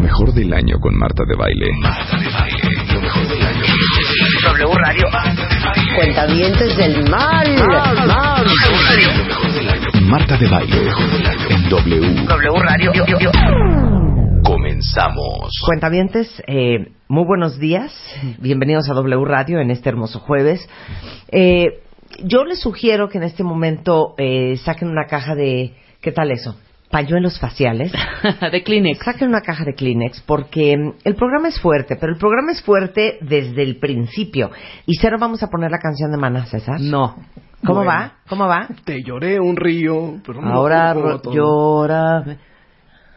mejor del año con Marta de Baile. Marta de Baile. Lo mejor del año. W Radio. Cuentavientes del mal. Mal, mal. Lo mejor del año. Marta de Baile. En W. W Radio. Comenzamos. Cuentavientes, eh, muy buenos días. Bienvenidos a W Radio en este hermoso jueves. Eh, yo les sugiero que en este momento eh, saquen una caja de... ¿Qué tal eso? Pañuelos faciales. de Kleenex. Saquen una caja de Kleenex porque mm, el programa es fuerte, pero el programa es fuerte desde el principio. Y cero vamos a poner la canción de Maná, César. No. ¿Cómo Bueno. va? ¿Cómo va? Te lloré un río, pero no Ahora llora.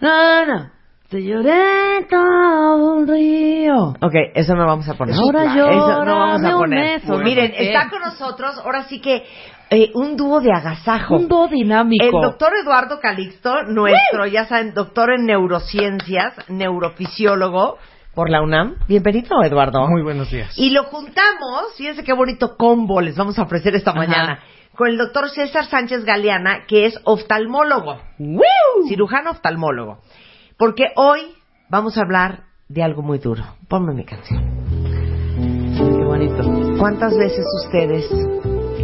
No, no. Te lloré todo un río. Ok, eso no vamos a poner. Ahora Eso no vamos a poner. beso. Miren, está con nosotros ahora sí que eh, un dúo de agasajo. Un dúo dinámico. El doctor Eduardo Calixto, nuestro, ya saben, doctor en neurociencias, neurofisiólogo por la UNAM. Bienvenido, Eduardo. Muy buenos días. Y lo juntamos, fíjense qué bonito combo les vamos a ofrecer esta Ajá. mañana, con el doctor César Sánchez Galeana, que es oftalmólogo, cirujano oftalmólogo. Porque hoy vamos a hablar de algo muy duro. Ponme mi canción. Qué bonito. ¿Cuántas veces ustedes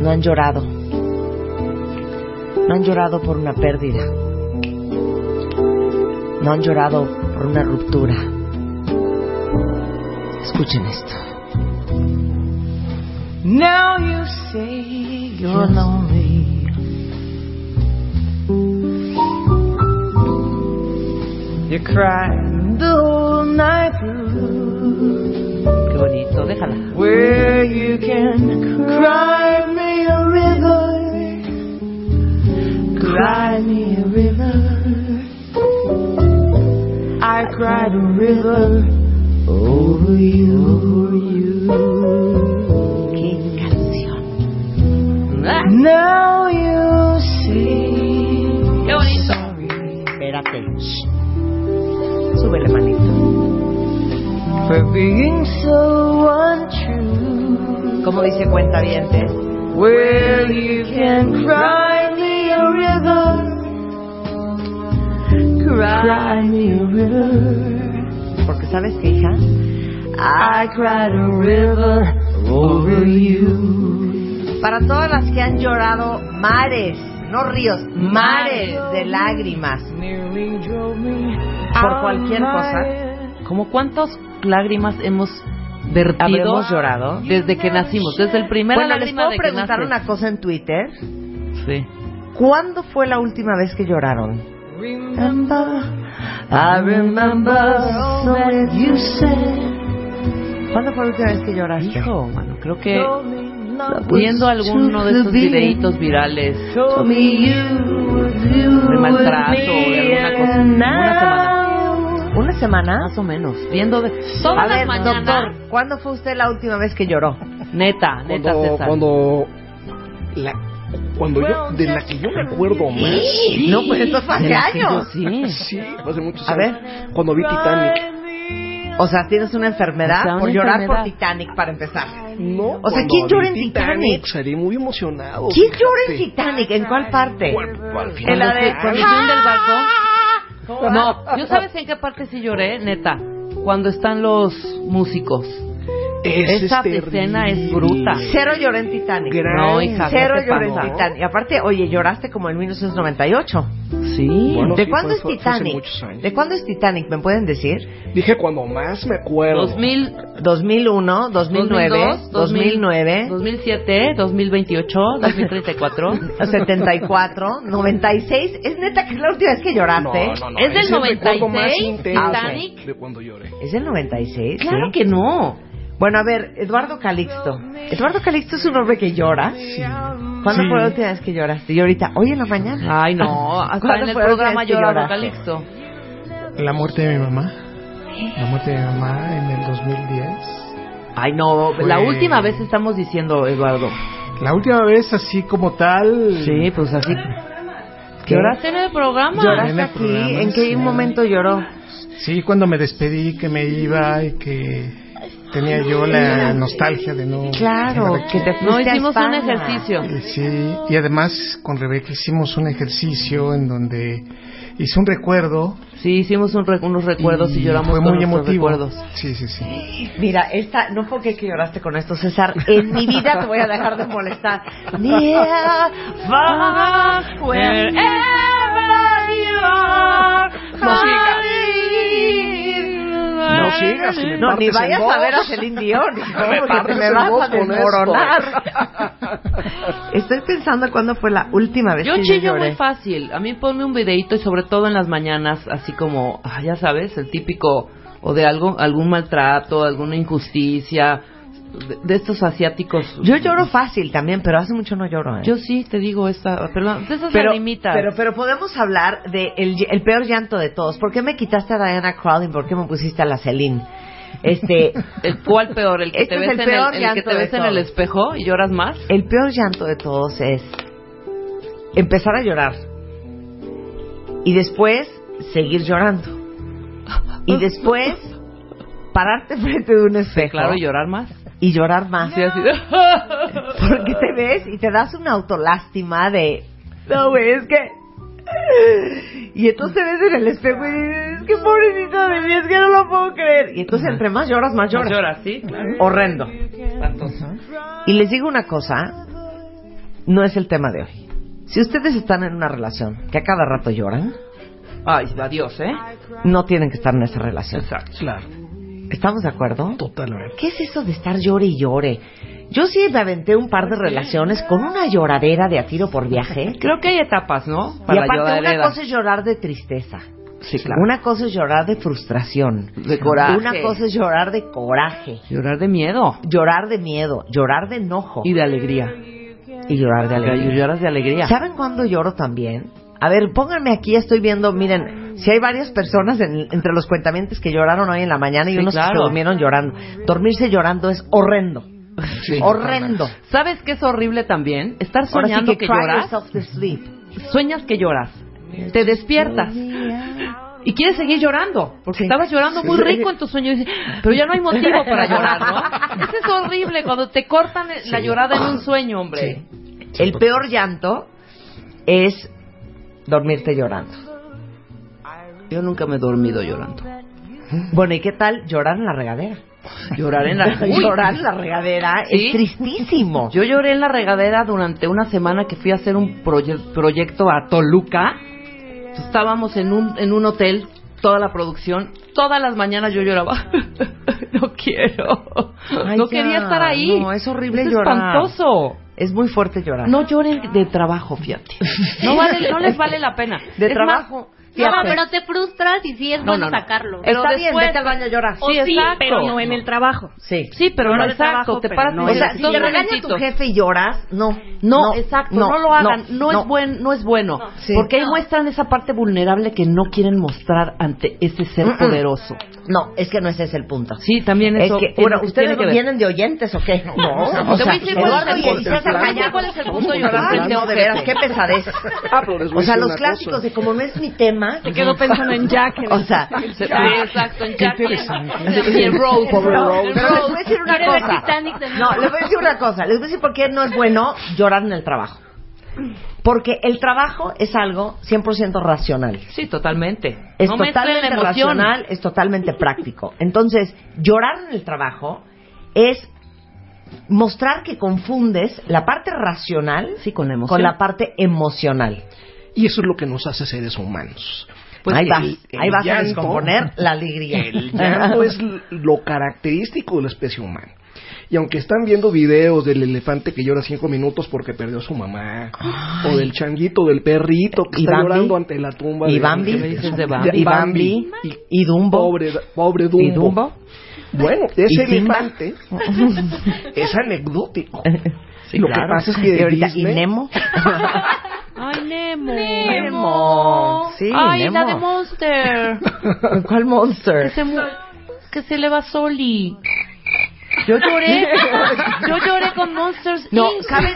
no han llorado? No han llorado por una pérdida. No han llorado por una ruptura. Escuchen esto. Now you say you're lonely. You cried the whole night. Qué bonito, déjala. Where you can cry me a river, cry me a river. I cried a river over you, over you. ¡Qué canción! Now you see. Qué bonito. Sorry Espérate. Súbele, manito. for being. Como dice cuenta dientes. Where you can cry me a river, cry me a river. Porque sabes que, hija, I cried a river over you. para todas las que han llorado mares, no ríos, mares de lágrimas por cualquier cosa. ¿Como cuántas lágrimas hemos vertido Habremos llorado. desde que nacimos? Desde el primer Bueno, les puedo de preguntar una cosa en Twitter. Sí. ¿Cuándo fue la última vez que lloraron? Remember, I remember when you said, ¿Cuándo fue la última vez que lloraste? Hijo, mano, creo que "Told me not viendo alguno de esos videitos virales de maltrato, de alguna cosa, una semana. ¿Una semana? más o menos, viendo de A todas ver, las mañanas, doctor, ¿cuándo fue usted la última vez que lloró? neta, neta Cuando, César. cuando, la, cuando yo, de la que yo me acuerdo más. No, pues esto fue hace yo años. sí. Sí, hace muchos A años. Cuando vi Titanic. O sea, tienes una enfermedad O sea, una por llorar enfermedad. por Titanic para empezar. No. O sea, ¿quién llora en Titanic? Salí muy emocionado. ¿Quién llora en Titanic? ¿En cuál parte? Bueno, al final En la del de-. Cuando se hunde el barco. No, yo sabes en qué parte sí lloré, neta. Cuando están los músicos. Ese Esa es escena es bruta. Cero lloré en Titanic. Gran- No, hija, Cero ¿qué te lloré en? Titanic. Y aparte, oye, lloraste como en 1998. Sí. Bueno, ¿De sí, cuándo fue- es fue- fue hace Titanic? ¿De cuándo es Titanic? ¿Me pueden decir? Dije cuando más me acuerdo. 2000, 2001, 2009, 2002, 2009, 2007, 2028, 2034. 74, 96. ¿Es neta que es la última vez que lloraste? No, no, no. ¿Es del es el recuerdo más 96, intenso Titanic? De cuando lloré. ¿Es del 96? Claro Sí. que no. Bueno, a ver, Eduardo Calixto. Eduardo Calixto es un hombre que llora. ¿Cuándo Sí. fue la última vez que lloraste? Y ahorita, hoy en la mañana. Ay, no. Hasta ¿Cuándo en el fue la última programa vez que lloraba? Calixto. La muerte de mi mamá. La muerte de mi mamá en el 2010. Ay, no. Fue- La última vez estamos diciendo, Eduardo. La última vez así como tal. Sí, pues así. ¿Qué? ¿Lloraste en el programa? ¿Lloraste en el aquí? programa, ¿En qué sí. momento lloró? Sí, cuando me despedí que me iba y que tenía yo la nostalgia de no... Claro, de que te No, fuiste a hicimos un España. ejercicio. Eh, Sí, y además con Rebeca hicimos un ejercicio en donde hice un recuerdo. Sí, hicimos un re- unos recuerdos y, lloramos fue muy emotivo. recuerdos. Sí, sí, sí. Mira, esta, no porque que lloraste con esto, César. En mi vida te voy a dejar de molestar. I No me ni partes vayas a ver a Celine Dion, Me porque me vas a desmoronar. Estoy pensando cuándo fue la última vez Yo que chillo yo lloré. muy fácil. A mí ponme un videito y sobre todo en las mañanas, así como, ah, ya sabes, el típico, o de algo, algún maltrato, alguna injusticia, de, de estos asiáticos. Yo lloro fácil también, pero hace mucho no lloro. ¿eh? Yo sí, te digo, esta, perdón, de esas pero, pero, pero podemos hablar de el, el peor llanto de todos. ¿Por qué me quitaste a Diana Crowley? ¿Por qué me pusiste a la Celine? Este, ¿El cuál peor? ¿El que Este te es ves, el en, el, el que llanto te ves en el espejo y lloras más? el peor llanto de todos es empezar a llorar y después seguir llorando y después pararte frente de un espejo Claro, y llorar más. Y llorar más Sí, así porque te ves y te das una autolástima de no güey es que y entonces te ves en el espejo y dices es que pobrecito de mí es que no lo puedo creer y entonces entre más lloras más lloras Lloras, sí, claro. horrendo y les digo una cosa, no es el tema de hoy. Si ustedes están en una relación que a cada rato lloran, Ay, adiós, ¿eh? no tienen que estar en esa relación. Exacto. Claro, ¿Estamos de acuerdo? totalmente. ¿Qué es eso de estar llore y llore? Yo sí me aventé un par de relaciones con una lloradera de a tiro por viaje. Creo que hay etapas, ¿no? y Para aparte, una cosa es llorar de tristeza. Sí, claro. Una cosa es llorar de frustración. De coraje. Una cosa es llorar de coraje. Llorar de miedo. Llorar de miedo. Llorar de enojo. Y de alegría. y llorar de alegría. Lloras de alegría. ¿Saben cuándo lloro también? A ver, pónganme aquí, estoy viendo, miren, si hay varias personas en- entre los cuentamientos que lloraron hoy en la mañana y Sí, unos que se durmieron llorando. Dormirse llorando es horrendo. Sí, horrendo. ¿Sabes qué es horrible también? Estar sí soñando que, lloras. Sueñas que lloras. Te despiertas. Y quieres seguir llorando, porque Sí. estabas llorando muy rico en tu sueño, pero ya no hay motivo para llorar, ¿no? Eso es horrible, cuando te cortan la llorada en un sueño, hombre. El peor llanto es dormirte llorando. Yo nunca me he dormido llorando. Bueno, ¿y qué tal llorar en la regadera? Llorar en la... Llorar en la regadera ¿Sí? es tristísimo. Yo lloré en la regadera durante una semana que fui a hacer un proye- proyecto a Toluca. Estábamos en un, en un hotel, toda la producción. Todas las mañanas yo lloraba. no quiero. Ay, no ya. quería estar ahí. No, es horrible Es llorar. espantoso. Es muy fuerte llorar. No lloren de trabajo, fíjate. No, vale, no les vale la pena. de Es trabajo. No, pero te frustras y sí es No, bueno no, no. sacarlo. Pero Está bien, después- vete al baño a llorar. O Sí, sí, exacto. pero no en el trabajo. Sí. Sí, pero No no, de exacto. trabajo, te pero paras no y O sea, dices, si "Dos te regaña tu momentitos". jefe y lloras, no. No, exacto, no, lo hagan, no, no. es buen, no es bueno, Sí. porque ahí muestran esa parte vulnerable que no quieren mostrar ante ese ser Mm-mm. poderoso. No, es que no ese es el punto. Sí, también Es eso. que, tiene- bueno, tiene ¿ustedes que ver. vienen de oyentes o qué? No, o Te voy a sea, decir cuál es el y punto. Elisa Te voy a decir callados. cuál es el punto No, de veras, qué pesadez. Ah, pero les voy a O sea, decir los una clásicos de como no es mi tema. Me quedo pensando en Jack. en O sea, Sí, exacto, en Jack. Y en Rose. Pobre no, Rose. pero les voy a decir una cosa. No, les voy a decir una cosa. Les voy a decir por qué no es bueno llorar en el trabajo. Porque el trabajo es algo 100% racional. Sí, totalmente. Es no totalmente racional, es totalmente práctico. Entonces, llorar en el trabajo es mostrar que confundes la parte racional Sí, con la con la parte emocional. Y eso es lo que nos hace seres humanos. Pues vas, el ahí vas a descomponer la alegría. El llanto es lo característico de la especie humana. Y aunque están viendo videos del elefante que llora cinco minutos porque perdió a su mamá, o del changuito, del perrito que ¿Y está Bambi? llorando ante la tumba ¿Y de Bambi? de ¿Qué me dices su- de Bambi? ¿Y Bambi? Y, ¿Y Dumbo? pobre, pobre Dumbo. ¿Y Dumbo? Bueno, ese ¿Y elefante es anecdótico. Sí, Lo que pasa es que ¿Y ahorita, Disney- ¿Y Nemo? Ay, Nemo. Nemo. Sí, Ay, Nemo. la de Monster. ¿Cuál monster? que, se mu- que se le va Soli. Yo lloré. Yo lloré con Monsters No, Inc. ¿saben,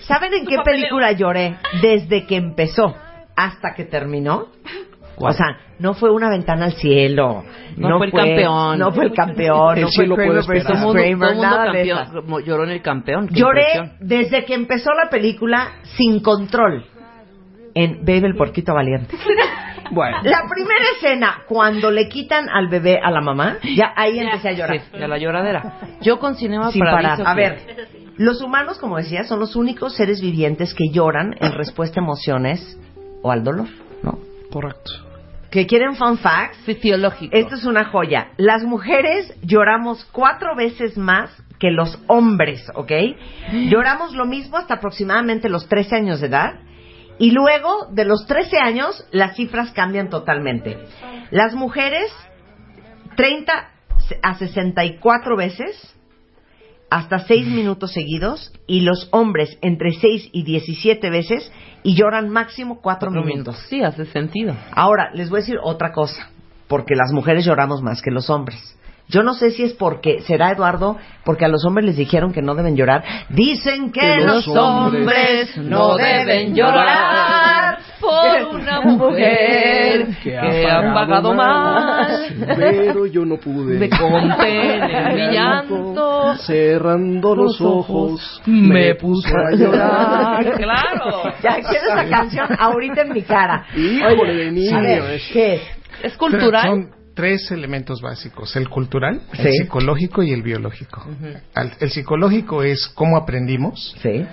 ¿saben en qué película lloré? Desde que empezó hasta que terminó. O sea, no fue una ventana al cielo. No fue el campeón. No fue el campeón. El no fue Kramer versus todo el mundo, Kramer, todo el mundo nada de campeón, esas. como lloró en el campeón. Lloré impresión. desde que empezó la película sin control en Baby el Porquito Valiente. Bueno, La primera escena, cuando le quitan al bebé a la mamá, ya ahí empecé a llorar. Sí, ya la lloradera. Yo con Cinema Sin Paradiso parar. A ver, los humanos, como decía, son los únicos seres vivientes que lloran en respuesta a emociones o al dolor, ¿no? correcto. Que quieren fun facts. Fisiológico. Esto es una joya. Las mujeres lloramos cuatro veces más que los hombres, ¿ok? Lloramos lo mismo hasta aproximadamente los 13 años de edad. Y luego, de los 13 años, las cifras cambian totalmente. Las mujeres, 30 a 64 veces, hasta 6 minutos seguidos. Y los hombres, entre 6 y 17 veces, y lloran máximo 4 Cuatro minutos. Sí, hace sentido. Ahora, les voy a decir otra cosa, porque las mujeres lloramos más que los hombres. Yo no sé si es porque, será Eduardo, porque a los hombres les dijeron que no deben llorar. Dicen que, Que los los hombres no deben llorar por una mujer que ha pagado mal. Pero yo no pude. Me contener mi llanto. Cerrando los ojos, Me puse a llorar. Claro. Ya quiero esa canción ahorita en mi cara. Híjole niño. ¿qué es? Es cultural. Son tres elementos básicos, el cultural, Sí. el psicológico y el biológico. Al- el psicológico es cómo aprendimos, Sí.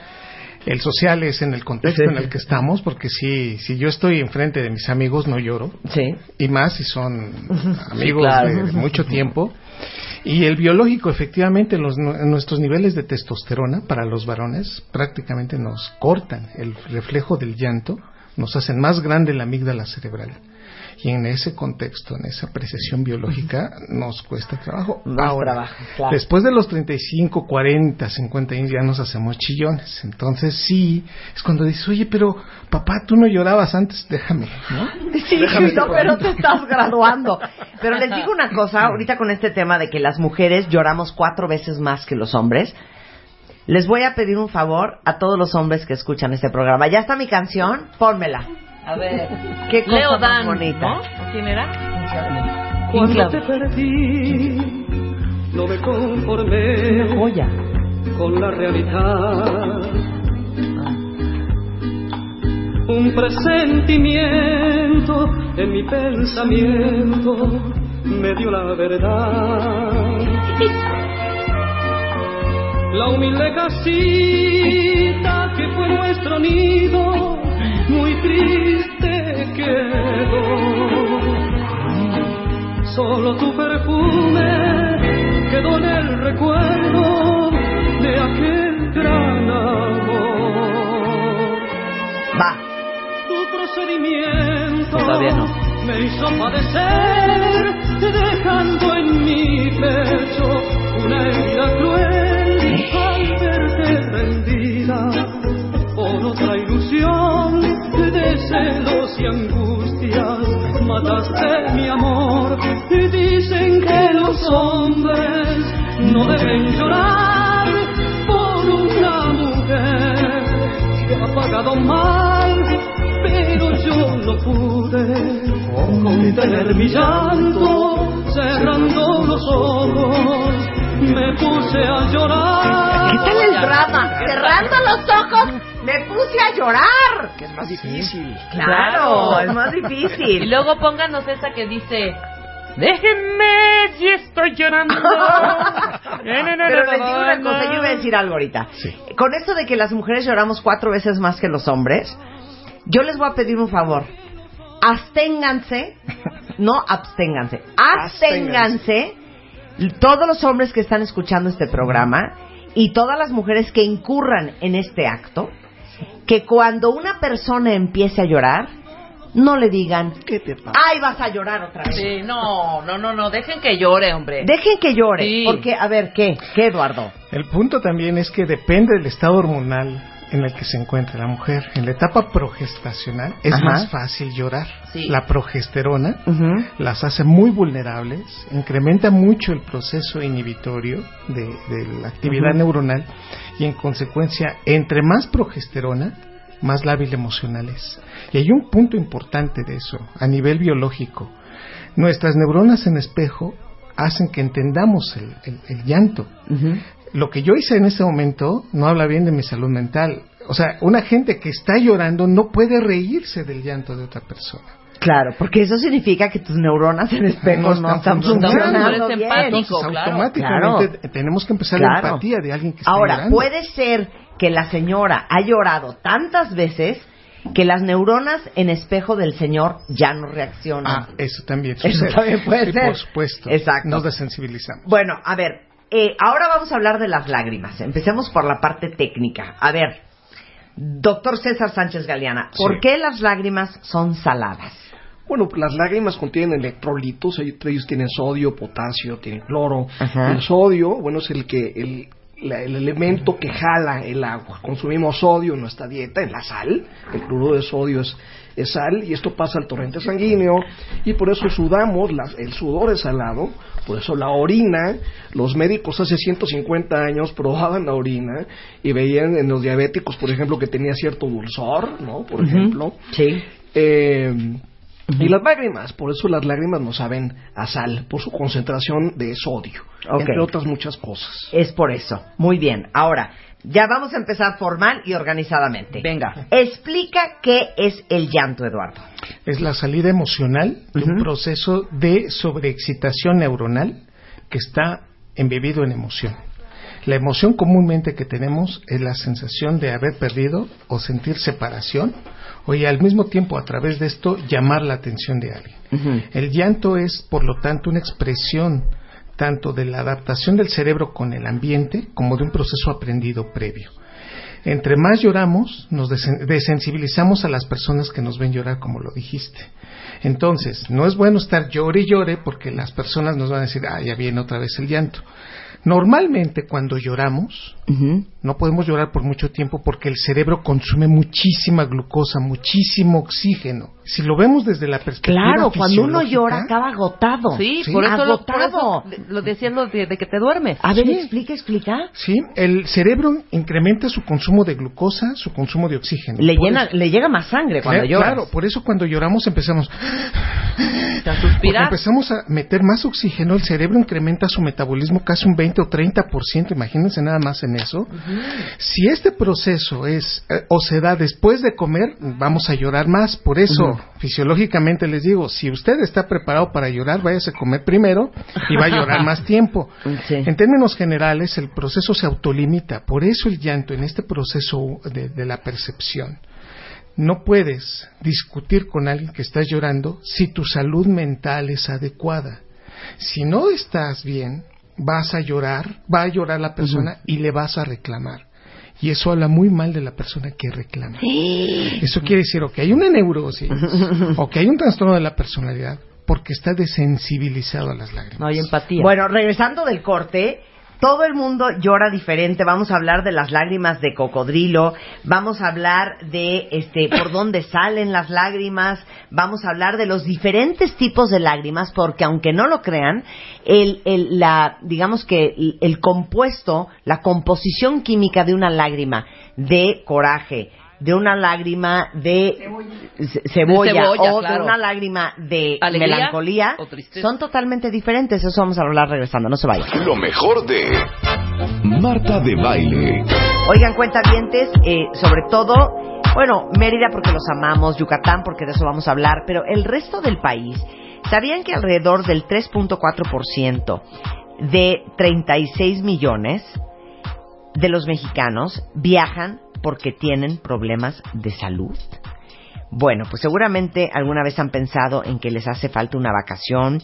el social es en el contexto Sí. en el que estamos, porque si, si yo estoy enfrente de mis amigos no lloro, Sí. y más si son amigos claro. de mucho tiempo. Y el biológico, efectivamente, los, nu- nuestros niveles de testosterona para los varones prácticamente nos cortan el reflejo del llanto, nos hacen más grande la amígdala cerebral. Y en ese contexto, en esa apreciación biológica, nos cuesta trabajo. Más Ahora, trabajo, claro. después de los 35, 40, 50 años ya nos hacemos chillones. Entonces sí, es cuando dices, oye, pero papá, tú no llorabas antes, déjame, ¿no? Sí, no, pero te estás graduando. Pero les digo una cosa, ahorita con este tema de que las mujeres lloramos cuatro veces más que los hombres, les voy a pedir un favor a todos los hombres que escuchan este programa. Ya está mi canción, pónmela. A ver. Qué cosa Leo Dan, bonita. ¿no? ¿Quién era? Cuando te perdí, no me conformé Joya. con la realidad. Un presentimiento en mi pensamiento me dio la verdad. La humilde casita que fue nuestro nido, muy triste quedó. Solo tu perfume quedó en el recuerdo de aquel gran amor. Va. Tu procedimiento Todavía no. me hizo padecer, dejando en mi pecho una herida cruel Mataste mi amor y dicen que los hombres no deben llorar por una mujer que ha pagado mal, pero yo no pude contener mi llanto, cerrando los ojos, me puse a llorar. ¿Qué tal el drama? Cerrando los ojos, me puse a llorar. Más difícil. Claro, es más Y difícil. luego pónganos esa que dice. Déjenme si estoy llorando. Pero les digo una cosa, yo iba a decir algo ahorita. Sí. Con esto de que las mujeres lloramos cuatro veces más que los hombres, yo les voy a pedir un favor. Absténganse, no absténganse, absténganse todos los hombres que están escuchando este programa y todas las mujeres que incurran en este acto, que cuando una persona empiece a llorar, no le digan, ¿Qué te pasa? ay, vas a llorar otra vez. Sí, no, no, no, no, dejen que llore, hombre. Dejen que llore, Sí. porque, a ver, ¿qué? ¿Qué, Eduardo? El punto también es que depende del estado hormonal en el que se encuentra la mujer. En la etapa progestacional es Ajá. más fácil llorar. Sí. La progesterona las hace muy vulnerables, incrementa mucho el proceso inhibitorio de, de la actividad neuronal y en consecuencia, entre más progesterona, más lábil emocional es. Y hay un punto importante de eso, a nivel biológico. Nuestras neuronas en espejo hacen que entendamos el, el- el llanto. Lo que yo hice en ese momento no habla bien de mi salud mental. O sea, una gente que está llorando no puede reírse del llanto de otra persona. Claro, porque eso significa que tus neuronas en espejo No no, están funcionando. bien. empático. Entonces, claro. automáticamente Claro. tenemos que empezar la Claro. empatía de alguien que está Ahora, llorando. puede ser que la señora ha llorado tantas veces que las neuronas en espejo del señor ya no reaccionan. Ah, eso también Eso sucede. también puede Sí, ser. Por supuesto. Exacto. Nos desensibilizamos. Bueno, a ver, eh, ahora vamos a hablar de las lágrimas. Empecemos por la parte técnica. A ver, doctor César Sánchez Galeana, ¿por Sí. qué las lágrimas son saladas? Bueno, las lágrimas contienen electrolitos, entre ellos tienen sodio, potasio, tienen cloro. Ajá. El sodio, bueno, es el que el, la- el elemento que jala el agua. Consumimos sodio en nuestra dieta, en la sal. El cloruro de sodio es, es sal y esto pasa al torrente sanguíneo y por eso sudamos, la- el sudor es salado, por eso la orina, los médicos hace 150 años probaban la orina y veían en los diabéticos, por ejemplo, que tenía cierto dulzor, ¿no? Por ejemplo. Sí. Eh, Y las lágrimas, por eso las lágrimas no saben a sal, por su concentración de sodio, entre otras muchas cosas. Es por eso. Muy bien. Ahora, ya vamos a empezar formal y organizadamente. Venga. Explica qué es el llanto, Eduardo. Es la salida emocional de un proceso de sobreexcitación neuronal que está embebido en emoción. La emoción comúnmente que tenemos es la sensación de haber perdido o sentir separación o y al mismo tiempo a través de esto llamar la atención de alguien. El llanto es, por lo tanto, una expresión tanto de la adaptación del cerebro con el ambiente como de un proceso aprendido previo. Entre más lloramos, nos desen- desensibilizamos a las personas que nos ven llorar, como lo dijiste. Entonces, no es bueno estar llore y llore porque las personas nos van a decir, ah, ya viene otra vez el llanto. Normalmente cuando lloramos, no podemos llorar por mucho tiempo porque el cerebro consume muchísima glucosa, muchísimo oxígeno. Si lo vemos desde la perspectiva Claro, cuando uno llora acaba agotado. Sí, Sí. por eso lo, por agotado. eso lo decían lo de, de que te duermes. A ver, Sí. explica, explica. Sí, el cerebro incrementa su consumo de glucosa, su consumo de oxígeno. Le, llena, eso- le llega más sangre cuando Claro, lloras. Claro, por eso cuando lloramos empezamos Te porque suspiras. empezamos a meter más oxígeno, el cerebro incrementa su metabolismo casi un 20 o 30%, imagínense nada más en eso. Si este proceso es eh, o se da después de comer, vamos a llorar más, por eso fisiológicamente les digo, si usted está preparado para llorar, váyase a comer primero y va a llorar más tiempo. Sí. En términos generales, el proceso se autolimita, por eso el llanto en este proceso de, de la percepción. No puedes discutir con alguien que está llorando si tu salud mental es adecuada. Si no estás bien, vas a llorar, va a llorar la persona y le vas a reclamar. Y eso habla muy mal de la persona que reclama. Eso quiere decir o que hay una neurosis o que hay un trastorno de la personalidad porque está desensibilizado a las lágrimas. No hay empatía. Bueno, regresando del corte, todo el mundo llora diferente. Vamos a hablar de las lágrimas de cocodrilo, vamos a hablar de este por dónde salen las lágrimas, vamos a hablar de los diferentes tipos de lágrimas, porque aunque no lo crean, el, el- la, digamos que el, el compuesto, la composición química de una lágrima de coraje, de una lágrima de ce- cebolla, De cebolla, o claro. de una lágrima de Alegría melancolía, o son totalmente diferentes. Eso vamos a hablar regresando, no se vayan. Lo mejor de Marta de Baile. Oigan, cuentavientes, eh, sobre todo, bueno, Mérida porque los amamos, Yucatán porque de eso vamos a hablar, pero el resto del país, ¿sabían que alrededor del 3.4% de 36 millones de los mexicanos viajan porque tienen problemas de salud? Bueno, pues seguramente alguna vez han pensado en que les hace falta una vacación,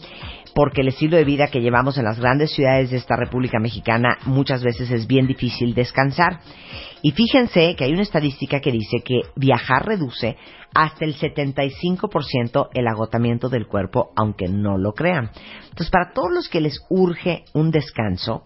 porque el estilo de vida que llevamos en las grandes ciudades de esta República Mexicana muchas veces es bien difícil descansar. Y fíjense que hay una estadística que dice que viajar reduce hasta el 75% el agotamiento del cuerpo, aunque no lo crean. Entonces, para todos los que les urge un descanso,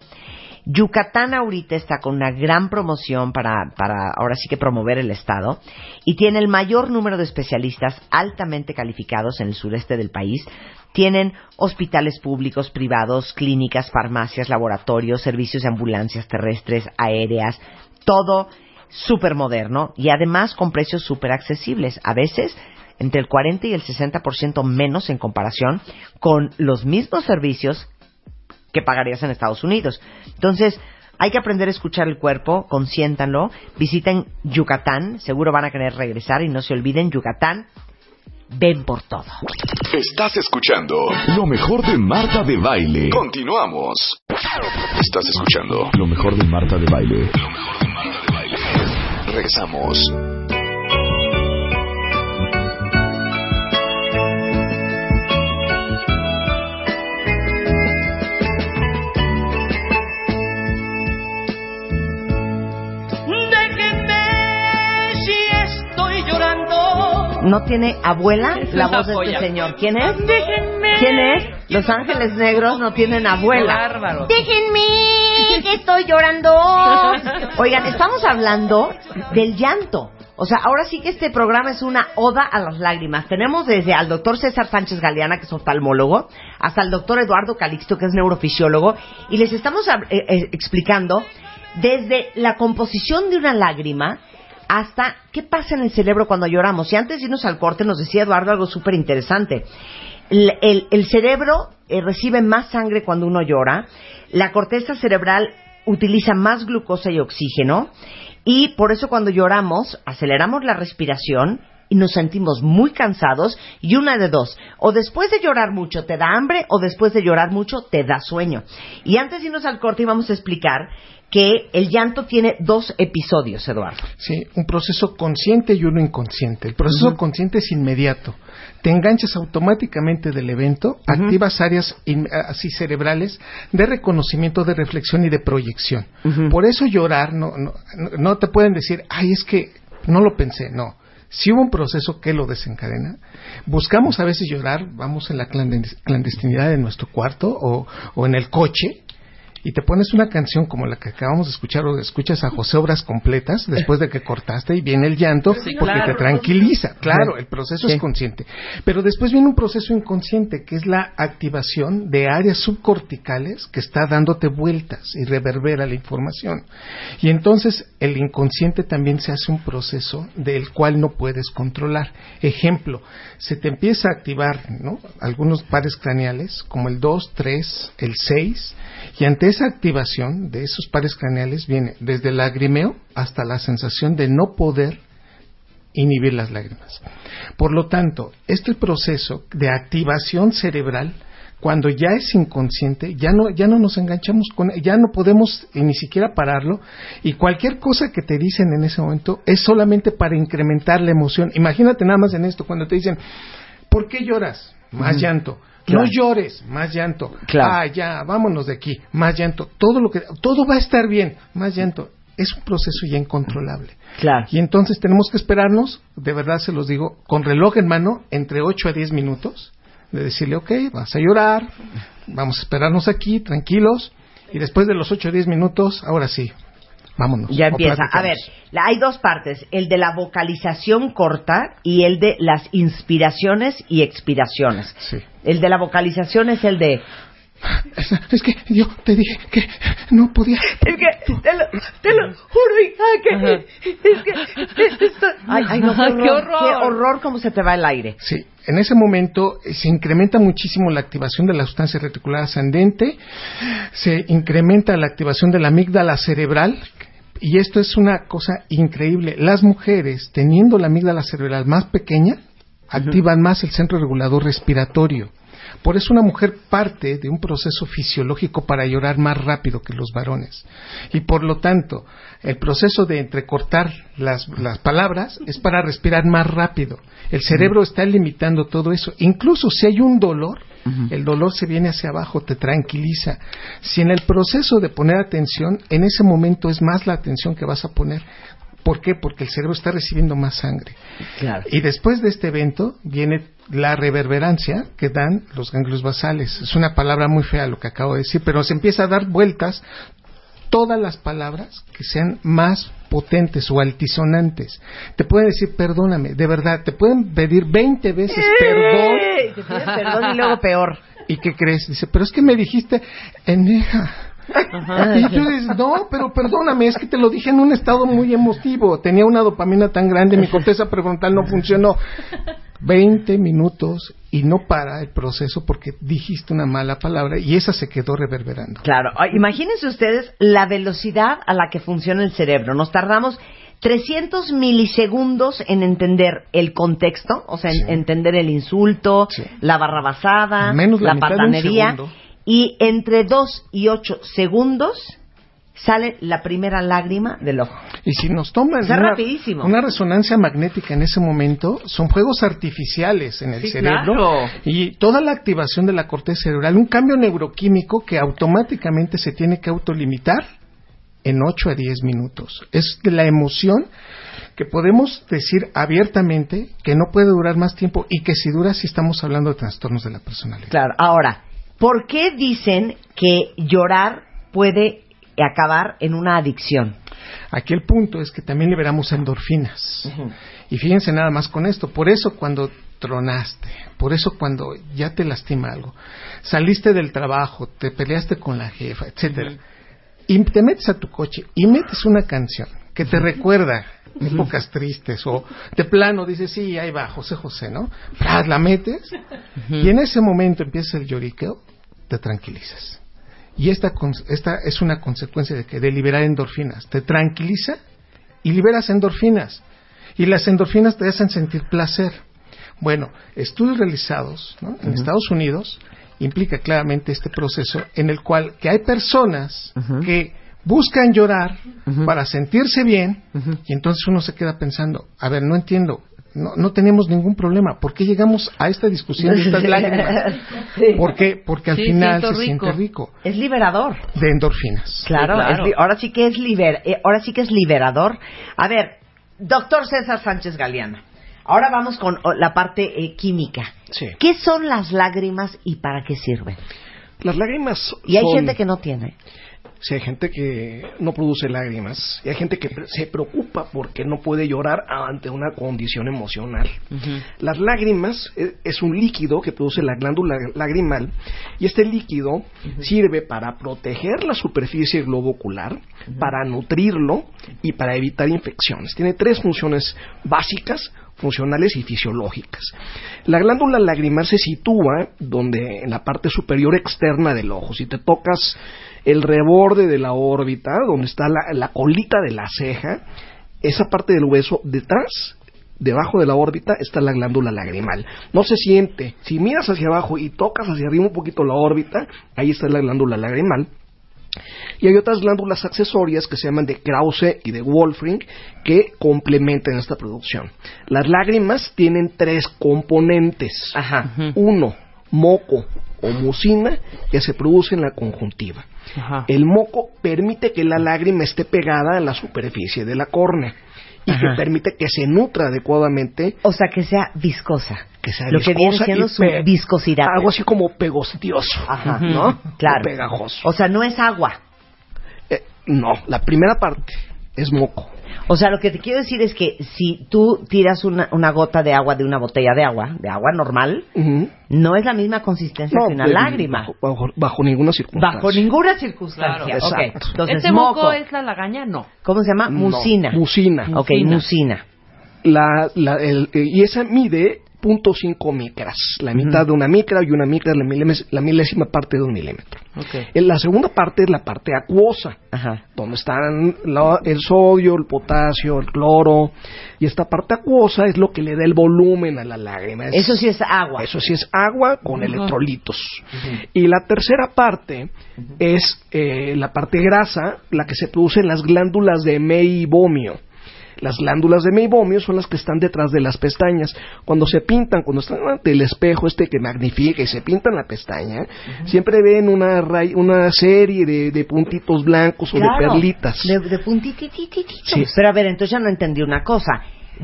Yucatán ahorita está con una gran promoción para, para ahora sí que promover el Estado y tiene el mayor número de especialistas altamente calificados en el sureste del país. Tienen hospitales públicos, privados, clínicas, farmacias, laboratorios, servicios de ambulancias terrestres, aéreas, todo súper moderno y además con precios súper accesibles. A veces entre el 40 y el 60% menos en comparación con los mismos servicios que pagarías en Estados Unidos. Entonces, hay que aprender a escuchar el cuerpo, consiéntanlo, visiten Yucatán, seguro van a querer regresar y no se olviden, Yucatán, ven por todo. Estás escuchando lo mejor de Marta de Baile. Continuamos. Estás escuchando lo mejor de Marta de Baile. Lo mejor de Marta de Baile. Regresamos. ¿No tiene abuela Es la voz de este señor? ¿Quién es? Déjenme. ¿Quién es? Los Ángeles Negros no tienen abuela. Bárbaro. Déjenme, que estoy llorando. Oigan, estamos hablando del llanto. O sea, ahora sí que este programa es una oda a las lágrimas. Tenemos desde al doctor César Sánchez Galeana, que es oftalmólogo, hasta el doctor Eduardo Calixto, que es neurofisiólogo, y les estamos eh, eh, explicando desde la composición de una lágrima hasta qué pasa en el cerebro cuando lloramos. Y antes de irnos al corte nos decía Eduardo algo súper interesante. El, cerebro eh, recibe más sangre cuando uno llora, la corteza cerebral utiliza más glucosa y oxígeno y por eso cuando lloramos aceleramos la respiración y nos sentimos muy cansados y una de dos, o después de llorar mucho te da hambre o después de llorar mucho te da sueño. Y antes de irnos al corte íbamos a explicar que el llanto tiene dos episodios, Eduardo. Sí, un proceso consciente y uno inconsciente. El proceso consciente es inmediato. Te enganchas automáticamente del evento, activas áreas in- así cerebrales de reconocimiento, de reflexión y de proyección. Por eso llorar, no, no, no te pueden decir, ay, es que no lo pensé, no. Si hubo un proceso que lo desencadena, buscamos a veces llorar, vamos en la clandes- clandestinidad de nuestro cuarto o, o en el coche y te pones una canción como la que acabamos de escuchar o escuchas a José Obras completas después de que cortaste y viene el llanto Sí, porque claro. te tranquiliza. Claro, el proceso Sí. es consciente. Pero después viene un proceso inconsciente que es la activación de áreas subcorticales que está dándote vueltas y reverbera la información. Y entonces el inconsciente también se hace un proceso del cual no puedes controlar. Ejemplo, se te empieza a activar ¿no? algunos pares craneales como el 2, 3, el 6 y ante esa activación de esos pares craneales viene desde el lagrimeo hasta la sensación de no poder inhibir las lágrimas. Por lo tanto, este proceso de activación cerebral, cuando ya es inconsciente, ya no, ya no nos enganchamos con, ya no podemos eh, ni siquiera pararlo, y cualquier cosa que te dicen en ese momento es solamente para incrementar la emoción. Imagínate nada más en esto, cuando te dicen, ¿por qué lloras? Más llanto. Claro. No llores, más llanto. Claro. Ah, ya, vámonos de aquí, más llanto. Todo lo que, todo va a estar bien, más llanto. Es un proceso ya incontrolable. Claro. Y entonces tenemos que esperarnos, de verdad se los digo, con reloj en mano, entre 8 a 10 minutos, de decirle, ok, vas a llorar, vamos a esperarnos aquí, tranquilos, y después de los 8 a 10 minutos, ahora sí, vámonos. Ya empieza. A ver, la- hay dos partes, el de la vocalización corta y el de las inspiraciones y expiraciones. Sí. El de la vocalización es el de... Es, es que yo te dije que no podía. Es que, te lo, te lo juro, hija, que... Es que... esto- Ay, ay, no, qué horror, ¡Qué horror! Qué horror cómo se te va el aire. Sí, en ese momento eh, se incrementa muchísimo la activación de la sustancia reticular ascendente, se incrementa la activación de la amígdala cerebral, y esto es una cosa increíble. Las mujeres, teniendo la amígdala cerebral más pequeña, activan más el centro regulador respiratorio. Por eso una mujer parte de un proceso fisiológico para llorar más rápido que los varones. Y por lo tanto, el proceso de entrecortar las, las palabras es para respirar más rápido. El cerebro está limitando todo eso. Incluso si hay un dolor, el dolor se viene hacia abajo, te tranquiliza. Si en el proceso de poner atención, en ese momento es más la atención que vas a poner. ¿Por qué? Porque el cerebro está recibiendo más sangre. Claro. Y después de este evento viene la reverberancia que dan los ganglios basales. Es una palabra muy fea lo que acabo de decir, pero se empieza a dar vueltas todas las palabras que sean más potentes o altisonantes. Te pueden decir perdóname, de verdad, te pueden pedir 20 veces perdón. ¡Ey! Te pides perdón y luego peor. ¿Y qué crees? Dice, pero es que me dijiste, eneja, Y yo les no, pero perdóname, es que te lo dije en un estado muy emotivo. Tenía una dopamina tan grande, mi corteza prefrontal no funcionó. 20 minutos y no para el proceso porque dijiste una mala palabra y esa se quedó reverberando. Claro, Ah, imagínense ustedes la velocidad a la que funciona el cerebro. Nos tardamos 300 milisegundos en entender el contexto, o sea, en entender el insulto, Sí. la barrabasada, Menos la la mitad de un patanería, segundo. Y entre 2 y 8 segundos sale la primera lágrima del ojo. Y si nos toman una, resonancia magnética en ese momento, son fuegos artificiales en el Sí, cerebro claro. y toda la activación de la corteza cerebral, un cambio neuroquímico que automáticamente se tiene que autolimitar en 8 a 10 minutos. Es de la emoción que podemos decir abiertamente que no puede durar más tiempo y que si dura si estamos hablando de trastornos de la personalidad. Claro, ahora, ¿por qué dicen que llorar puede acabar en una adicción? Aquí el punto es que también liberamos endorfinas. Y fíjense nada más con esto. Por eso cuando tronaste, por eso cuando ya te lastima algo, saliste del trabajo, te peleaste con la jefa, etcétera, y te metes a tu coche y metes una canción que te recuerda épocas tristes o de plano dices, sí, ahí va, José José, ¿no? Fras, la metes y en ese momento empieza el lloriqueo, te tranquilizas. Y esta, esta es una consecuencia de que de liberar endorfinas. Te tranquiliza y liberas endorfinas. Y las endorfinas te hacen sentir placer. Bueno, estudios realizados ¿no? en Estados Unidos implica claramente este proceso en el cual que hay personas que buscan llorar para sentirse bien y entonces uno se queda pensando, a ver, no entiendo, no, no tenemos ningún problema, ¿por qué llegamos a esta discusión de estas lágrimas? ¿Por qué? Porque al Sí, final se rico. siente rico Es liberador. de endorfinas. Claro, Sí, claro. es li- ahora sí que es liber, eh, ahora sí que es liberador. A ver, doctor César Sánchez Galeana. Ahora vamos con oh, la parte eh, química. Sí. ¿Qué son las lágrimas y para qué sirven? Las lágrimas Y hay son- gente que no tiene. Sí, hay gente que no produce lágrimas y hay gente que se preocupa porque no puede llorar ante una condición emocional. Las lágrimas eh, es un líquido que produce la glándula lagrimal y este líquido sirve para proteger la superficie globo ocular, para nutrirlo y para evitar infecciones. Tiene tres funciones básicas funcionales y fisiológicas. La glándula lagrimal se sitúa donde en la parte superior externa del ojo. Si te tocas el reborde de la órbita, donde está la, la colita de la ceja, esa parte del hueso detrás, debajo de la órbita, está la glándula lagrimal. No se siente. Si miras hacia abajo y tocas hacia arriba un poquito la órbita, ahí está la glándula lagrimal. Y hay otras glándulas accesorias que se llaman de Krause y de Wolfring que complementan esta producción. Las lágrimas tienen tres componentes. Ajá. Uno, moco o mucina que se produce en la conjuntiva. Ajá. El moco permite que la lágrima esté pegada a la superficie de la córnea y Ajá. que permite que se nutra adecuadamente, O sea, que sea viscosa. que sea Lo que viene siendo su viscosidad. Algo así como pegostioso, Ajá. ¿no? Claro. O pegajoso. O sea, no es agua. Eh, no, la primera parte es moco. O sea, lo que te quiero decir es que si tú tiras una, una gota de agua de una botella de agua, de agua normal, no es la misma consistencia No, que una de- lágrima. Bajo, bajo- ninguna circunstancia. Bajo ninguna circunstancia. Claro. Ok. Exacto. Entonces, ¿Este moco es la lagaña? No. ¿Cómo se llama? No, Mucina. mucina. Ok, Mucina. mucina. La, la- el- y esa mide .5 micras, la mitad de una micra y una micra es la, milés- la milésima parte de un milímetro. Ok. En la segunda parte es la parte acuosa, Ajá. donde están la- el sodio, el potasio, el cloro, y esta parte acuosa es lo que le da el volumen a la lágrima. Es- Eso sí es agua. Eso sí es agua con electrolitos. Y la tercera parte es eh, la parte grasa, la que se produce en las glándulas de meibomio. Las glándulas de meibomio son las que están detrás de las pestañas. Cuando se pintan, cuando están ante el espejo este que magnifica y se pintan la pestaña, siempre ven una, ray- una serie de, de puntitos blancos o de Claro, perlitas. De, de puntitititititos. Sí. Pero a ver, entonces ya no entendí una cosa.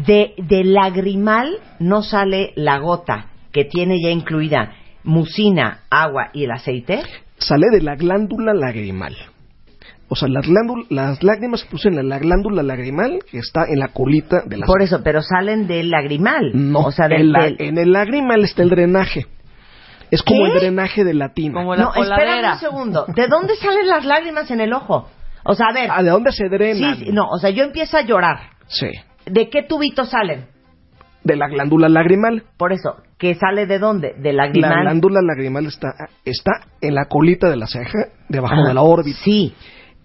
De, de lagrimal no sale la gota que tiene ya incluida mucina, agua y el aceite. Sale de la glándula lagrimal. O sea, las, las lágrimas se producen en la glándula lagrimal que está en la colita de la Por eso, pero salen del lagrimal. No, o sea, del, en, la- del- en el lagrimal está el drenaje. Es como ¿Qué? el drenaje de la tina. Como la No, coladera. un segundo. ¿De dónde salen las lágrimas en el ojo? O sea, a ver. Ah, ¿De dónde se drenan? sí, no, o sea, yo empiezo a llorar. Sí. ¿De qué tubitos salen? De la glándula lagrimal. Por eso, ¿que sale de dónde? De lagrimal. La glándula lagrimal está, está en la colita de la ceja, debajo Ajá. de la órbita. Sí.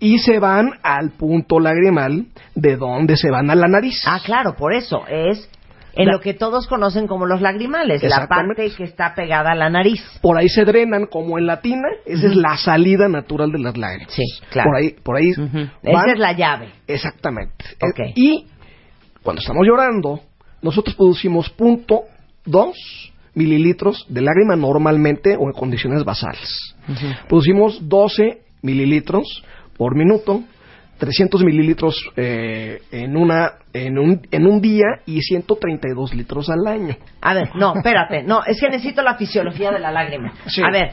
Y se van al punto lagrimal, de donde se van a la nariz. Ah, claro, por eso es en La- lo que todos conocen como los lagrimales, la parte que está pegada a la nariz. Por ahí se drenan como en la tina. Esa es la salida natural de las lágrimas. Sí, claro. Por ahí, por ahí van- Esa es la llave. Exactamente. Eh, Y cuando estamos llorando, nosotros producimos punto dos mililitros de lágrima normalmente o en condiciones basales. Producimos 12 mililitros por minuto, 300 mililitros eh, en, una, en, un, en un día y 132 litros al año. A ver, no, espérate, no, es que necesito la fisiología de la lágrima. Sí. A ver,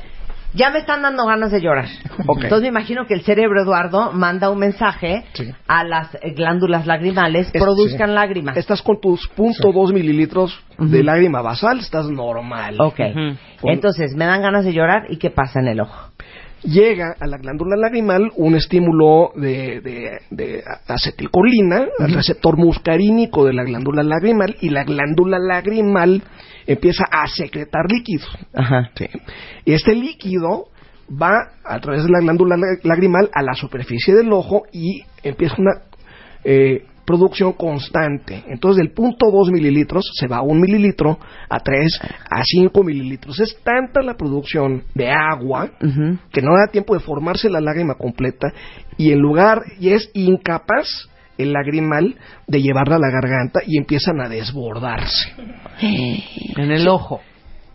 ya me están dando ganas de llorar. Ok. Entonces me imagino que el cerebro, Eduardo, manda un mensaje Sí. a las eh, glándulas lagrimales, Es- produzcan sí. lágrimas. Estás con tus punto dos mililitros de lágrima basal, estás normal. Ok. Entonces, me dan ganas de llorar y ¿qué pasa en el ojo? Llega a la glándula lagrimal un estímulo de, de- de acetilcolina, el receptor muscarínico de la glándula lagrimal, y la glándula lagrimal empieza a secretar líquido. Ajá. este líquido va a través de la glándula la- lagrimal a la superficie del ojo y empieza una eh, producción constante. Entonces, del punto 2 mililitros se va a 1 mililitro, a 3, a 5 mililitros. Es tanta la producción de agua que no da tiempo de formarse la lágrima completa y en lugar, y es incapaz el lagrimal de llevarla a la garganta y empiezan a desbordarse. En el ojo.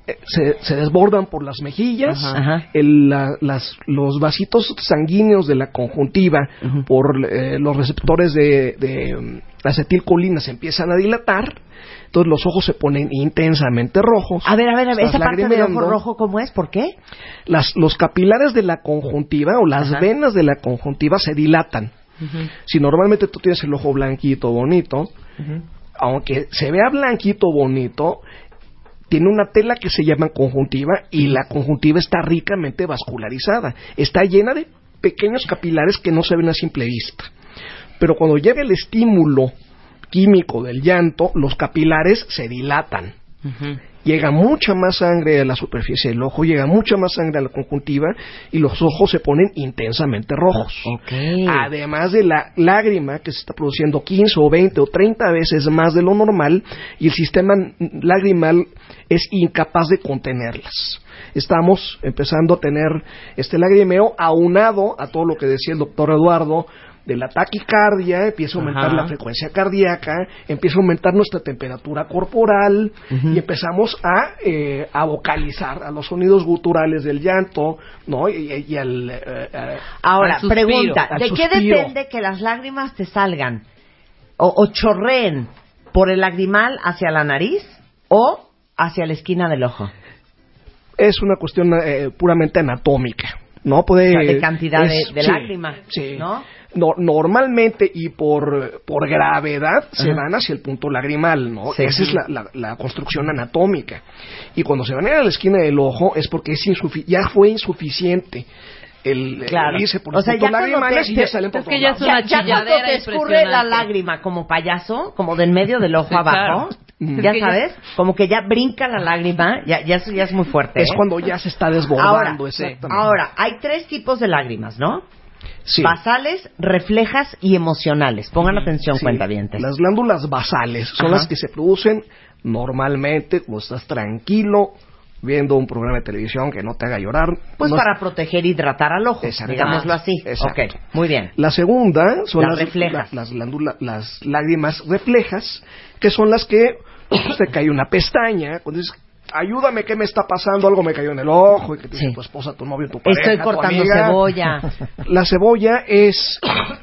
Eh, Se, se desbordan por las mejillas, Ajá. El- la- las- los vasitos sanguíneos de la conjuntiva por eh, los receptores de, de, mm, acetilcolina se empiezan a dilatar, entonces los ojos se ponen intensamente rojos. A ver, a ver, a ver, esa parte del ojo rojo, ¿cómo es? ¿Por qué? Las, los capilares de la conjuntiva o las Ajá. venas de la conjuntiva se dilatan. Si normalmente tú tienes el ojo blanquito, bonito, aunque se vea blanquito, bonito, tiene una tela que se llama conjuntiva y la conjuntiva está ricamente vascularizada. Está llena de pequeños capilares que no se ven a simple vista. Pero cuando llega el estímulo químico del llanto, los capilares se dilatan. Llega mucha más sangre a la superficie del ojo, llega mucha más sangre a la conjuntiva y los ojos se ponen intensamente rojos. Además de la lágrima que se está produciendo 15 o 20 o 30 veces más de lo normal y el sistema lagrimal es incapaz de contenerlas. Estamos empezando a tener este lagrimeo aunado a todo lo que decía el doctor Eduardo de la taquicardia, empieza a aumentar Ajá. la frecuencia cardíaca, empieza a aumentar nuestra temperatura corporal y empezamos a, eh, a vocalizar a los sonidos guturales del llanto, ¿no? Y, y al, eh, eh, Ahora, Al suspiro, pregunta, al ¿de qué depende que las lágrimas te salgan o, o chorreen por el lagrimal hacia la nariz o hacia la esquina del ojo? es una cuestión eh, puramente anatómica. No puede. O sea, de cantidad de- de sí, lágrima, sí. ¿no? No- normalmente y por, por gravedad se Ajá. van hacia el punto lagrimal, ¿no? Sí. Esa es la, la- la construcción anatómica. Y cuando se van a ir a la esquina del ojo es porque es insufi- ya fue insuficiente el, Claro. el por O los sea, puntos ya lagrimales te- y ya salen por es que ya es una ya, ya cuando chilladera te escurre impresionante. la lágrima como payaso, como del medio del ojo Sí, abajo, claro. ya sabes, como que ya brinca la lágrima, ya, ya eso ya es muy fuerte. Es ¿eh? cuando ya se está ahora, desbordando, exactamente. ahora, hay tres tipos de lágrimas, ¿no? Sí. Basales, reflejas y emocionales. Pongan atención, Sí, cuentavientes. Las glándulas basales son Ajá. las que se producen normalmente cuando estás tranquilo viendo un programa de televisión que no te haga llorar. Pues No- para proteger, hidratar al ojo, digámoslo así. Exacto. Ok, muy bien. La segunda son Las las, reflejas. la- las, glándula- las lágrimas reflejas, que son las que te cae una pestaña, cuando dices, ayúdame, ¿qué me está pasando? Algo me cayó en el ojo, y que te dice tu esposa, tu novio, tu pareja, Estoy tu cortando amiga. cebolla. La cebolla es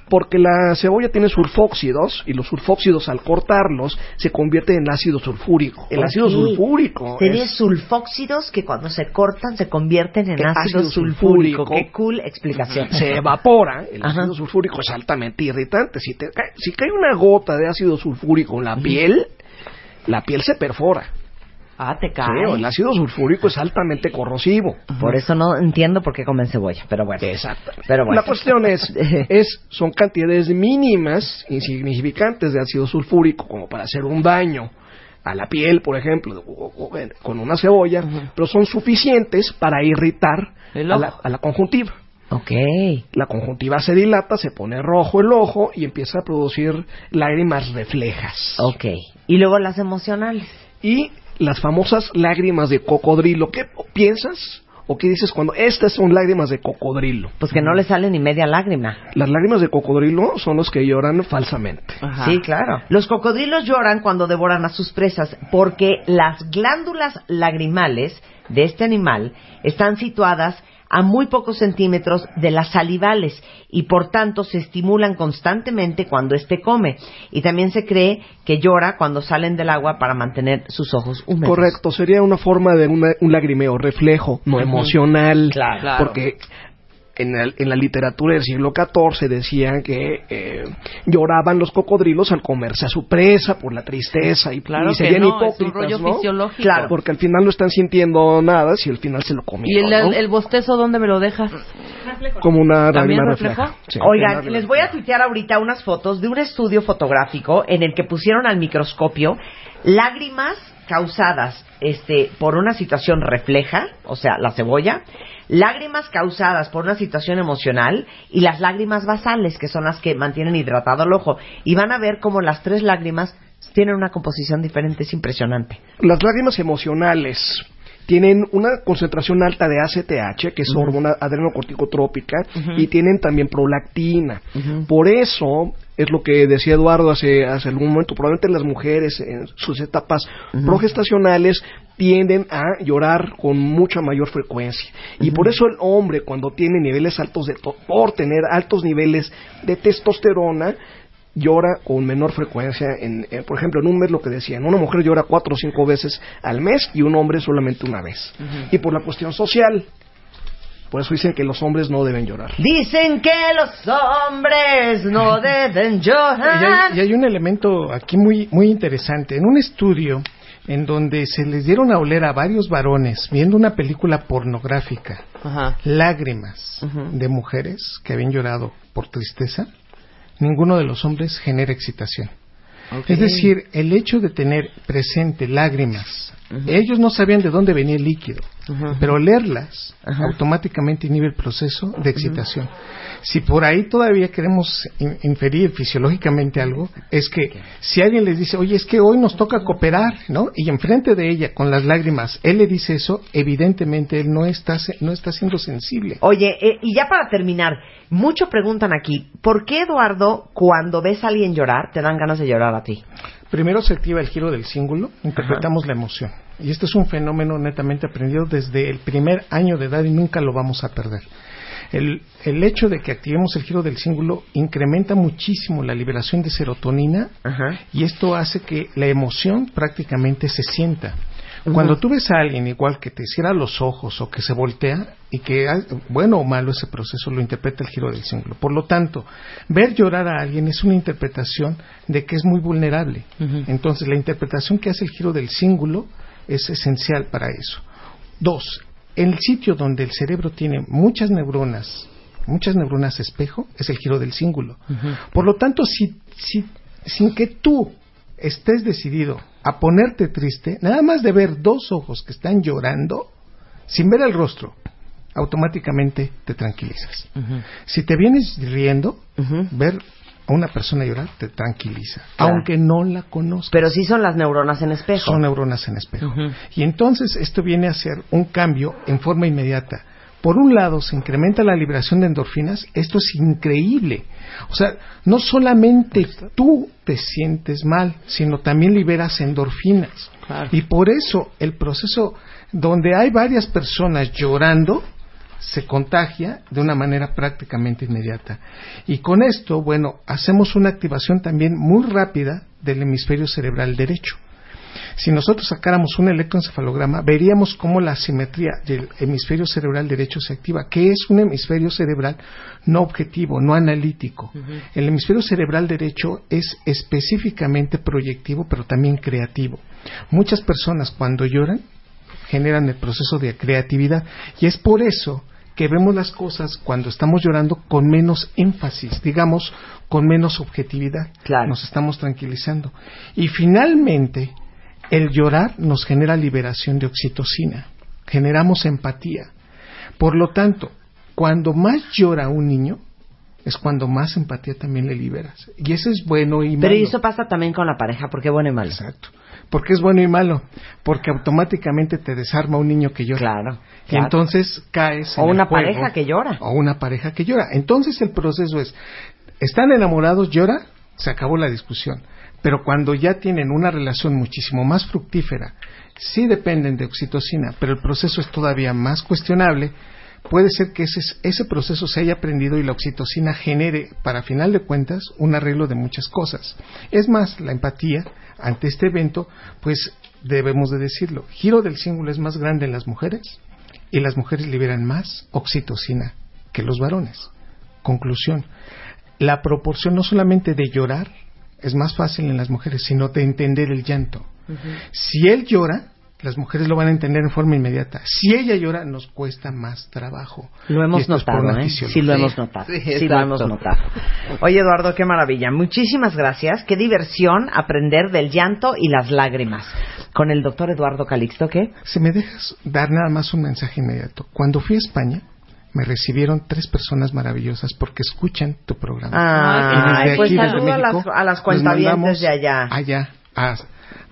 porque la cebolla tiene sulfóxidos y los sulfóxidos al cortarlos se convierten en ácido sulfúrico. El ácido sulfúrico Tiene es- sulfóxidos que cuando se cortan se convierten en ácido, ácido sulfúrico. sulfúrico. Qué cool explicación. se evapora, el Ajá. ácido sulfúrico es altamente irritante. Si, te cae, si cae una gota de ácido sulfúrico en la piel, la piel se perfora. Ah, te Sí, cae. el ácido sulfúrico es altamente corrosivo. Por eso no entiendo por qué comen cebolla, pero bueno. Exacto. Pero bueno. La cuestión es, es, son cantidades mínimas, insignificantes de ácido sulfúrico, como para hacer un daño a la piel, por ejemplo, o- o- o- con una cebolla, pero son suficientes para irritar a la, a la conjuntiva. Ok. La conjuntiva se dilata, se pone rojo el ojo y empieza a producir lágrimas reflejas. Ok. Y luego las emocionales. Y las famosas lágrimas de cocodrilo. ¿Qué piensas o qué dices cuando estas son lágrimas de cocodrilo? Pues que no le sale ni media lágrima. Las lágrimas de cocodrilo son los que lloran falsamente. Ajá. Sí, claro. Los cocodrilos lloran cuando devoran a sus presas porque las glándulas lagrimales de este animal están situadas a muy pocos centímetros de las salivales y por tanto se estimulan constantemente cuando éste come. Y también se cree que llora cuando salen del agua para mantener sus ojos húmedos. Correcto, sería una forma de una- un lagrimeo, reflejo, no emocional. Claro. Claro. Porque en, el- en la literatura del siglo XIV decían que eh, lloraban los cocodrilos al comerse a su presa por la tristeza y, Claro y que serían no, es un hipócritas, rollo ¿no? fisiológico. Claro. Porque al final no están sintiendo nada si al final se lo ¿Y comieron, el, ¿no? el bostezo dónde me lo dejas? Como una ¿También reflejo? refleja. Sí, Oigan, una les voy a tuitear ahorita unas fotos de un estudio fotográfico en el que pusieron al microscopio lágrimas causadas este, por una situación refleja, o sea, la cebolla, lágrimas causadas por una situación emocional y las lágrimas basales, que son las que mantienen hidratado el ojo. Y van a ver cómo las tres lágrimas tienen una composición diferente, es impresionante. Las lágrimas emocionales tienen una concentración alta de ACTH, que es hormona adrenocorticotrópica, y tienen también prolactina. Por eso es lo que decía Eduardo hace, hace algún momento, probablemente las mujeres en sus etapas progestacionales tienden a llorar con mucha mayor frecuencia. Y por eso el hombre, cuando tiene niveles altos de, por tener altos niveles de testosterona, llora con menor frecuencia. En, en, por ejemplo, en un mes lo que decían, una mujer llora cuatro o cinco veces al mes y un hombre solamente una vez. Y por la cuestión social, por eso dicen que los hombres no deben llorar. Dicen que los hombres no deben Y llorar. hay, y hay un elemento aquí muy, muy interesante. En un estudio en donde se les dieron a oler a varios varones viendo una película pornográfica, Ajá. lágrimas de mujeres que habían llorado por tristeza, ninguno de los hombres genera excitación. Es decir, el hecho de tener presente lágrimas, ellos no sabían de dónde venía el líquido, pero olerlas automáticamente inhibe el proceso de excitación. Si por ahí todavía queremos in- inferir fisiológicamente algo, es que si alguien les dice, oye, es que hoy nos toca cooperar, ¿no? Y enfrente de ella, con las lágrimas, él le dice eso, evidentemente él no está, se- no está siendo sensible. Oye, eh, y ya para terminar, mucho preguntan aquí, ¿por qué Eduardo, cuando ves a alguien llorar, te dan ganas de llorar a ti? Primero se activa el giro del cíngulo, interpretamos la emoción. Y este es un fenómeno netamente aprendido desde el primer año de edad y nunca lo vamos a perder. El, el hecho de que activemos el giro del cíngulo incrementa muchísimo la liberación de serotonina Ajá. y esto hace que la emoción prácticamente se sienta. Cuando tú ves a alguien igual que te cierra los ojos o que se voltea y que, bueno o malo ese proceso, lo interpreta el giro del cíngulo. Por lo tanto, ver llorar a alguien es una interpretación de que es muy vulnerable. Entonces, la interpretación que hace el giro del cíngulo es esencial para eso. Dos, el sitio donde el cerebro tiene muchas neuronas, muchas neuronas espejo, es el giro del cíngulo. Por lo tanto, si, si, sin que tú estés decidido a ponerte triste, nada más de ver dos ojos que están llorando, sin ver el rostro, automáticamente te tranquilizas. Si te vienes riendo, ver a una persona llorar te tranquiliza, Claro. aunque no la conozcas. Pero sí son las neuronas en espejo. Son neuronas en espejo. Y entonces esto viene a ser un cambio en forma inmediata. Por un lado, se incrementa la liberación de endorfinas. Esto es increíble. O sea, no solamente tú te sientes mal, sino también liberas endorfinas. Y por eso el proceso donde hay varias personas llorando se contagia de una manera prácticamente inmediata. Y con esto, bueno, hacemos una activación también muy rápida del hemisferio cerebral derecho. Si nosotros sacáramos un electroencefalograma, veríamos cómo la simetría del hemisferio cerebral derecho se activa, que es un hemisferio cerebral no objetivo, no analítico. El hemisferio cerebral derecho es específicamente proyectivo, pero también creativo. Muchas personas cuando lloran generan el proceso de creatividad y es por eso que vemos las cosas cuando estamos llorando con menos énfasis, digamos, con menos objetividad. Claro. Nos estamos tranquilizando. Y finalmente, el llorar nos genera liberación de oxitocina, generamos empatía. Por lo tanto, cuando más llora un niño, es cuando más empatía también le liberas. Y eso es bueno y malo. Pero eso pasa también con la pareja, porque bueno y malo. Exacto. ¿Por qué es bueno y malo? Porque automáticamente te desarma un niño que llora. Claro. Y claro. entonces caes. O en el una juego. pareja que llora. O una pareja que llora. Entonces el proceso es: están enamorados, llora, se acabó la discusión. Pero cuando ya tienen una relación muchísimo más fructífera, sí dependen de oxitocina, pero el proceso es todavía más cuestionable. Puede ser que ese, ese proceso se haya aprendido y la oxitocina genere, para final de cuentas, un arreglo de muchas cosas. Es más, la empatía ante este evento, pues debemos de decirlo, giro del cíngulo es más grande en las mujeres y las mujeres liberan más oxitocina que los varones. Conclusión, la proporción no solamente de llorar es más fácil en las mujeres, sino de entender el llanto. Si él llora, las mujeres lo van a entender en forma inmediata. Si ella llora, nos cuesta más trabajo. Lo hemos notado, ¿eh? Sí, lo hemos notado. Sí, Sí, lo hemos notado. Oye, Eduardo, qué maravilla. Muchísimas gracias. Qué diversión aprender del llanto y las lágrimas. Con el doctor Eduardo Calixto, ¿qué? Si me dejas dar nada más un mensaje inmediato. Cuando fui a España, me recibieron tres personas maravillosas porque escuchan tu programa. Ah, Y desde pues aquí, desde saludo a las, México, a las de allá. Allá, a-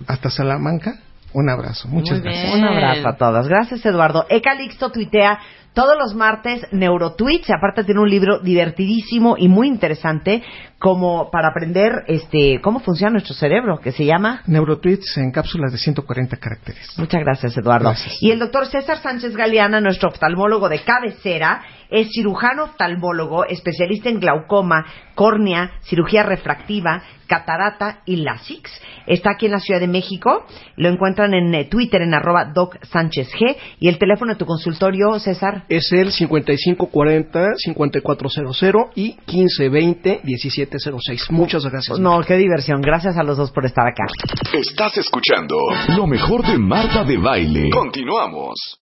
hasta Salamanca, un abrazo. Muchas Muy gracias. bien. Un abrazo a todos. Gracias, Eduardo. E Calixto tuitea todos los martes neurotweets. Aparte tiene un libro divertidísimo y muy interesante como para aprender este cómo funciona nuestro cerebro, que se llama Neurotweets en cápsulas de 140 caracteres. Muchas gracias, Eduardo. Gracias. Y el doctor César Sánchez Galeana, nuestro oftalmólogo de cabecera, es cirujano oftalmólogo, especialista en glaucoma, córnea, cirugía refractiva, catarata y LASIX. Está aquí en la Ciudad de México. Lo encuentran en eh, Twitter en arroba Doc Sánchez G. Y el teléfono de tu consultorio, César. Es el 5540-5400 y 1520-1706. Muchas gracias. No, qué diversión. Gracias a los dos por estar acá. Estás escuchando lo mejor de Marta de Baile. Continuamos.